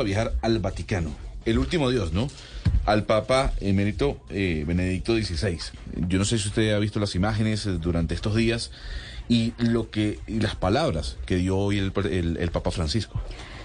a viajar al Vaticano, el último Dios, ¿no? Al Papa emérito eh, Benedicto XVI. Yo no sé si usted ha visto las imágenes eh, durante estos días y lo que y las palabras que dio hoy el Papa Francisco.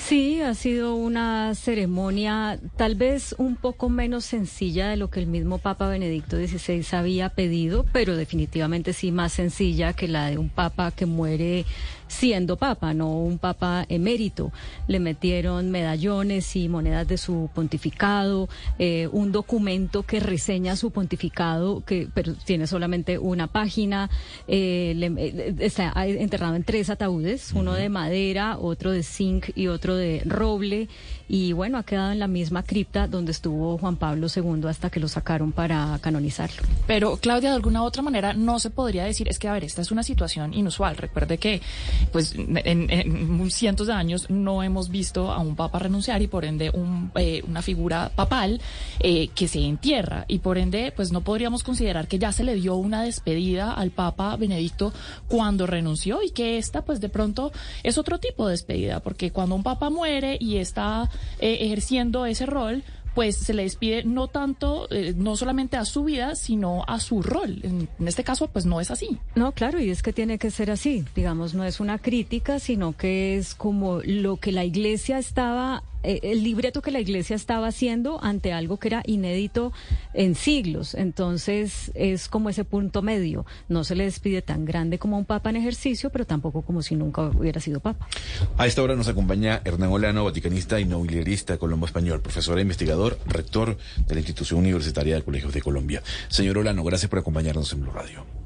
Sí, ha sido una ceremonia tal vez un poco menos sencilla de lo que el mismo Papa Benedicto XVI había pedido, pero definitivamente sí más sencilla que la de un Papa que muere siendo papa, no un papa emérito. Le metieron medallones y monedas de su pontificado, eh, un documento que reseña su pontificado, que pero tiene solamente una página, eh, eh, está enterrado en tres ataúdes, uno de madera, otro de zinc y otro de roble, y bueno, ha quedado en la misma cripta donde estuvo Juan Pablo II hasta que lo sacaron para canonizarlo. Pero Claudia, de alguna u otra manera, no se podría decir, es que a ver, esta es una situación inusual. Recuerde que pues en, cientos de años no hemos visto a un papa renunciar y por ende eh, una figura papal eh, que se entierra y por ende pues no podríamos considerar que ya se le dio una despedida al papa Benedicto cuando renunció y que esta pues de pronto es otro tipo de despedida porque cuando un papa muere y está eh, ejerciendo ese rol pues se le despide no tanto, eh, no solamente a su vida, sino a su rol. En, este caso, pues no es así. No, claro, y es que tiene que ser así. Digamos, no es una crítica, sino que es como lo que la iglesia estaba eh, el libreto que la iglesia estaba haciendo ante algo que era inédito en siglos. Entonces es como ese punto medio. No se le despide tan grande como un papa en ejercicio, pero tampoco como si nunca hubiera sido papa. A esta hora nos acompaña Hernán Olano, vaticanista y nobiliarista colombo español, profesor e investigador, rector de la Institución Universitaria de Colegios de Colombia. Señor Olano, gracias por acompañarnos en Blue Radio.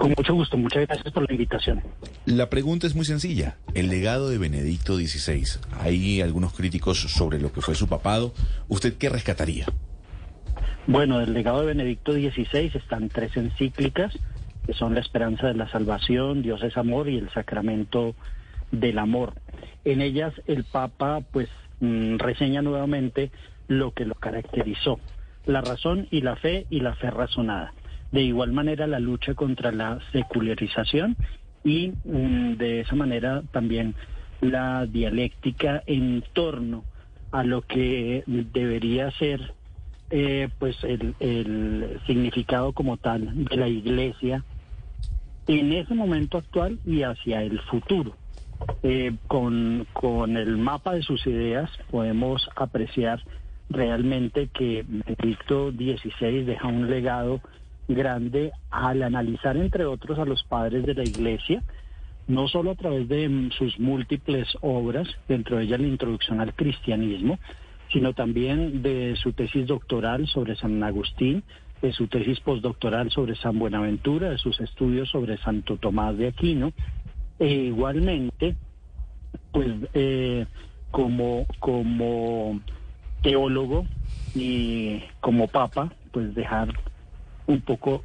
Con mucho gusto, muchas gracias por la invitación. La pregunta es muy sencilla. El legado de Benedicto XVI. Hay algunos críticos sobre lo que fue su papado. ¿Usted qué rescataría? Bueno, del legado de Benedicto XVI están tres encíclicas, que son la esperanza de la salvación, Dios es amor y el sacramento del amor. En ellas el Papa pues mm, reseña nuevamente lo que lo caracterizó, la razón y la fe y la fe razonada. De igual manera, la lucha contra la secularización y mm, de esa manera también la dialéctica en torno a lo que debería ser eh, pues el, significado como tal de la iglesia en ese momento actual y hacia el futuro. Eh, con, con el mapa de sus ideas podemos apreciar realmente que Benedicto XVI deja un legado grande al analizar, entre otros, a los padres de la Iglesia, no solo a través de mm, sus múltiples obras, dentro de ellas la introducción al cristianismo, sino también de su tesis doctoral sobre San Agustín, de su tesis postdoctoral sobre San Buenaventura, de sus estudios sobre Santo Tomás de Aquino, e igualmente, pues eh, como, como teólogo y como papa, pues dejar un poco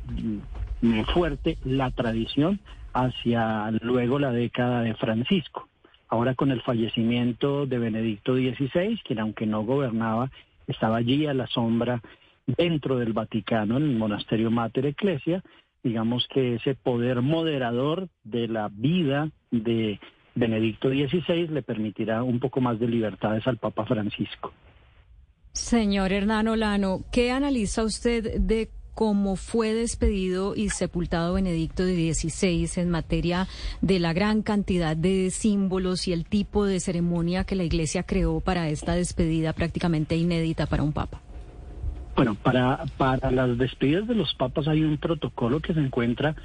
mm, fuerte la tradición hacia luego la década de Francisco. Ahora con el fallecimiento de Benedicto XVI, quien aunque no gobernaba, estaba allí a la sombra dentro del Vaticano, en el monasterio Mater Ecclesia, digamos que ese poder moderador de la vida de Benedicto XVI le permitirá un poco más de libertades al Papa Francisco. Señor Hernán Olano, ¿qué analiza usted de cómo fue despedido y sepultado Benedicto XVI en materia de la gran cantidad de símbolos y el tipo de ceremonia que la Iglesia creó para esta despedida prácticamente inédita para un papa. Bueno, para, para las despedidas de los papas hay un protocolo que se encuentra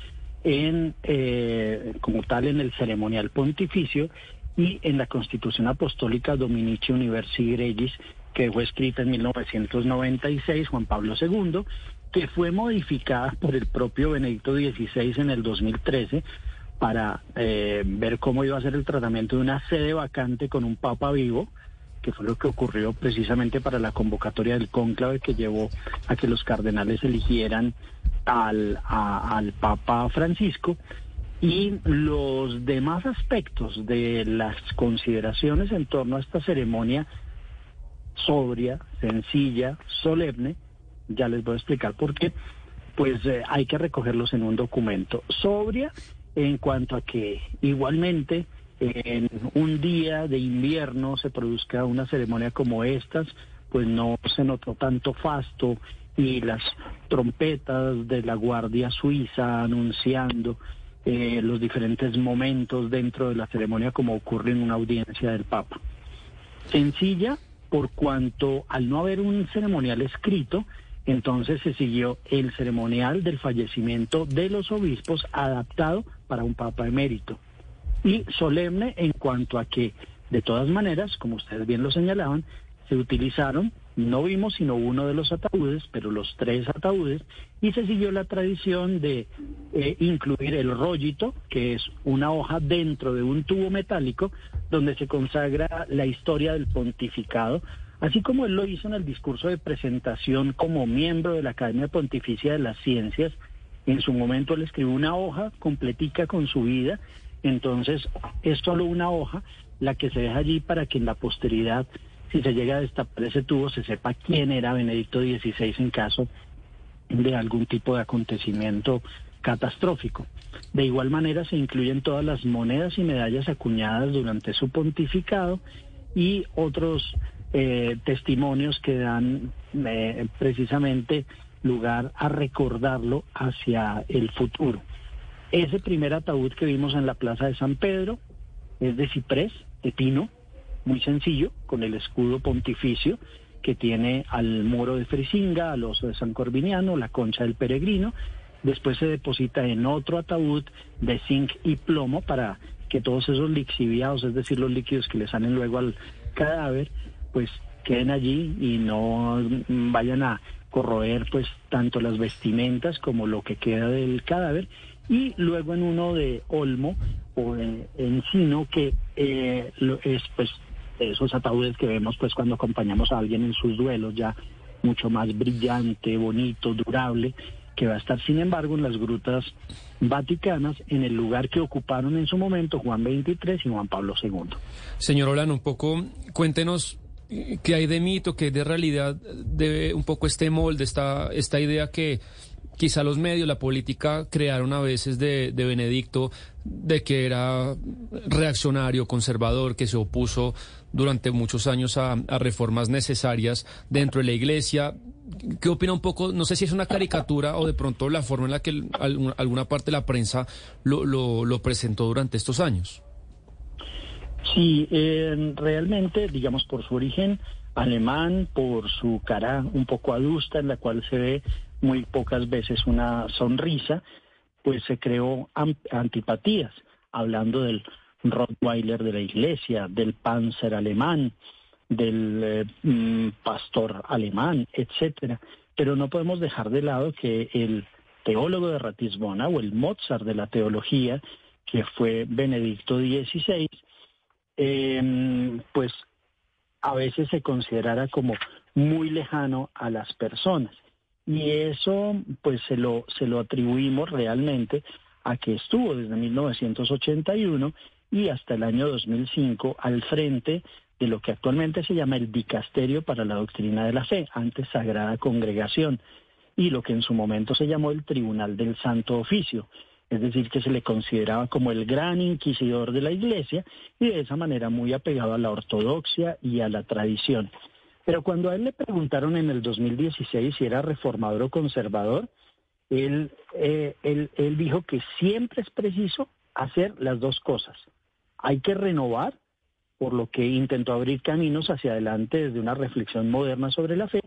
en eh, como tal en el ceremonial pontificio y en la Constitución Apostólica Dominici Universi Regis que fue escrita en 1996, Juan Pablo II, que fue modificada por el propio Benedicto XVI en el 2013 para eh, ver cómo iba a ser el tratamiento de una sede vacante con un papa vivo, que fue lo que ocurrió precisamente para la convocatoria del cónclave que llevó a que los cardenales eligieran al, al Papa Francisco. Y los demás aspectos de las consideraciones en torno a esta ceremonia sobria, sencilla, solemne, ya les voy a explicar por qué, pues eh, hay que recogerlos en un documento sobria en cuanto a que igualmente en un día de invierno se produzca una ceremonia como estas, pues no se notó tanto fasto y las trompetas de la Guardia Suiza anunciando eh, los diferentes momentos dentro de la ceremonia como ocurre en una audiencia del Papa. Sencilla por cuanto al no haber un ceremonial escrito, entonces se siguió el ceremonial del fallecimiento de los obispos adaptado para un Papa emérito. Y solemne en cuanto a que, de todas maneras, como ustedes bien lo señalaban, se utilizaron, no vimos sino uno de los ataúdes, pero los tres ataúdes, y se siguió la tradición de eh, incluir el rollito, que es una hoja dentro de un tubo metálico, donde se consagra la historia del pontificado, así como él lo hizo en el discurso de presentación como miembro de la Academia Pontificia de las Ciencias. En su momento él escribió una hoja completica con su vida entonces, es solo una hoja la que se deja allí para que en la posteridad, si se llega a destapar ese tubo, se sepa quién era Benedicto XVI en caso de algún tipo de acontecimiento catastrófico. De igual manera se incluyen todas las monedas y medallas acuñadas durante su pontificado y otros eh, testimonios que dan eh, precisamente lugar a recordarlo hacia el futuro. Ese primer ataúd que vimos en la Plaza de San Pedro es de ciprés, de pino, muy sencillo, con el escudo pontificio que tiene al muro de Frisinga, al oso de San Corbiniano, la concha del peregrino. Después se deposita en otro ataúd de zinc y plomo para que todos esos lixiviados, es decir, los líquidos que le salen luego al cadáver, pues queden allí y no vayan a corroer pues tanto las vestimentas como lo que queda del cadáver y luego en uno de olmo o de encino que eh, es pues esos ataúdes que vemos pues cuando acompañamos a alguien en sus duelos ya mucho más brillante, bonito, durable, que va a estar sin embargo en las grutas vaticanas en el lugar que ocuparon en su momento Juan XXIII y Juan Pablo II. Señor Olano, un poco cuéntenos qué hay de mito, hay de realidad de un poco este molde, esta, esta idea que quizá los medios, la política crearon a veces de, Benedicto de que era reaccionario, conservador, que se opuso durante muchos años a, reformas necesarias dentro de la iglesia. ¿Qué opina un poco? No sé si es una caricatura o de pronto la forma en la que alguna parte de la prensa lo, lo, presentó durante estos años. Sí, eh, realmente, digamos, por su origen alemán, por su cara un poco adusta en la cual se ve muy pocas veces una sonrisa, pues se creó antipatías, hablando del Rottweiler de la iglesia, del Panzer alemán, del eh, mm, pastor alemán, etcétera. Pero no podemos dejar de lado que el teólogo de Ratisbona o el Mozart de la teología, que fue Benedicto XVI, em, pues a veces se considerara como muy lejano a las personas. Y eso pues se lo, se lo atribuimos realmente a que estuvo desde 1981 y hasta el año 2005 al frente de lo que actualmente se llama el Dicasterio para la Doctrina de la Fe, antes Sagrada Congregación, y lo que en su momento se llamó el Tribunal del Santo Oficio, es decir, que se le consideraba como el gran inquisidor de la Iglesia y de esa manera muy apegado a la ortodoxia y a la tradición. Pero cuando a él le preguntaron en el 2016 si era reformador o conservador, él, eh, él, él dijo que siempre es preciso hacer las dos cosas. Hay que renovar, por lo que intentó abrir caminos hacia adelante desde una reflexión moderna sobre la fe,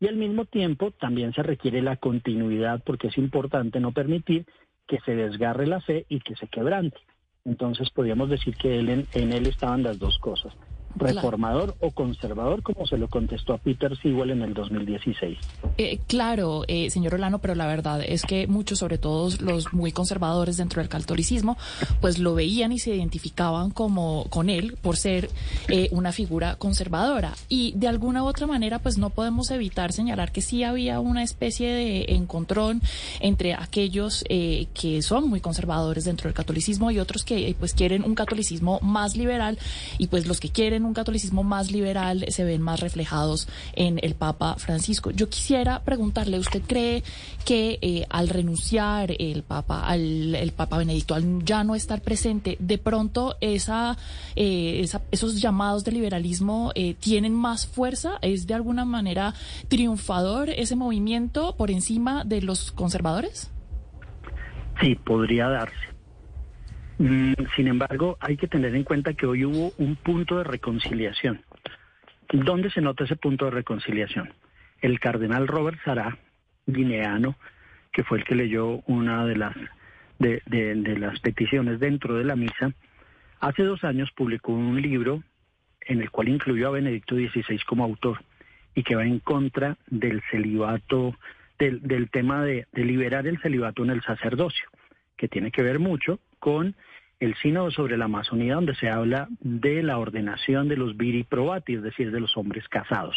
y al mismo tiempo también se requiere la continuidad porque es importante no permitir que se desgarre la fe y que se quebrante. Entonces podríamos decir que él, en él estaban las dos cosas reformador o conservador, como se lo contestó a Peter Sewell en el 2016. Eh, claro, eh, señor Olano, pero la verdad es que muchos, sobre todo los muy conservadores dentro del catolicismo, pues lo veían y se identificaban como con él por ser eh, una figura conservadora. Y de alguna u otra manera, pues no podemos evitar señalar que sí había una especie de encontrón entre aquellos que son muy conservadores dentro del catolicismo y otros que pues quieren un catolicismo más liberal y pues los que quieren un catolicismo más liberal se ven más reflejados en el Papa Francisco. Yo quisiera preguntarle, ¿usted cree que eh, al renunciar el Papa, al el Papa Benedicto, al ya no estar presente, de pronto esa, eh, esos llamados de liberalismo eh, tienen más fuerza? ¿Es de alguna manera triunfador ese movimiento por encima de los conservadores? Sí, podría darse. Mm, sin embargo, hay que tener en cuenta que hoy hubo un punto de reconciliación. ¿Dónde se nota ese punto de reconciliación? El cardenal Robert Sará, guineano, que fue el que leyó una de las, de, las peticiones dentro de la misa, hace dos años publicó un libro en el cual incluyó a Benedicto XVI como autor y que va en contra del celibato, del, del tema de, de liberar el celibato en el sacerdocio, que tiene que ver mucho con el sínodo sobre la Amazonía, donde se habla de la ordenación de los viri probati, es decir, de los hombres casados.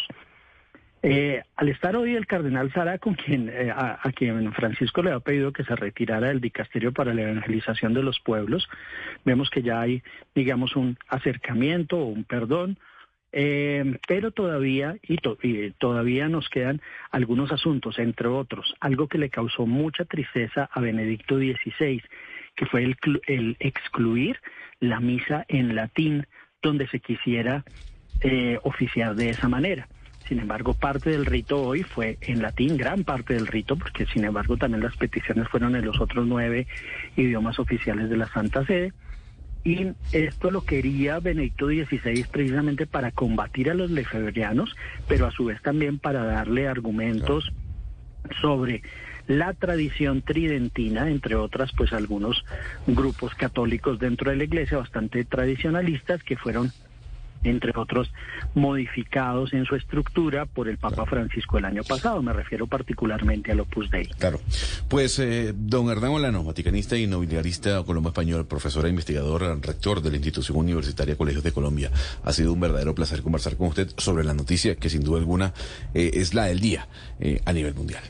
Eh, al estar hoy el cardenal Sara, con quien, eh, a, quien Francisco le ha pedido que se retirara del dicasterio para la evangelización de los pueblos, vemos que ya hay, digamos, un acercamiento o un perdón, eh, pero todavía, y, y, todavía nos quedan algunos asuntos, entre otros, algo que le causó mucha tristeza a Benedicto XVI, que fue el, excluir la misa en latín donde se quisiera eh, oficiar de esa manera. Sin embargo, parte del rito hoy fue en latín, gran parte del rito, porque sin embargo también las peticiones fueron en los otros nueve idiomas oficiales de la Santa Sede. Y esto lo quería Benedicto XVI precisamente para combatir a los lefebvrianos, pero a su vez también para darle argumentos sobre la tradición tridentina, entre otras, pues algunos grupos católicos dentro de la iglesia bastante tradicionalistas que fueron entre otros, modificados en su estructura por el Papa Francisco el año pasado. Me refiero particularmente al Opus Dei. Claro. Pues, eh, don Hernán Olano, vaticanista y nobiliarista colombo español, profesor e investigador, rector de la institución universitaria Colegios de Colombia. Ha sido un verdadero placer conversar con usted sobre la noticia que sin duda alguna eh, es la del día eh, a nivel mundial.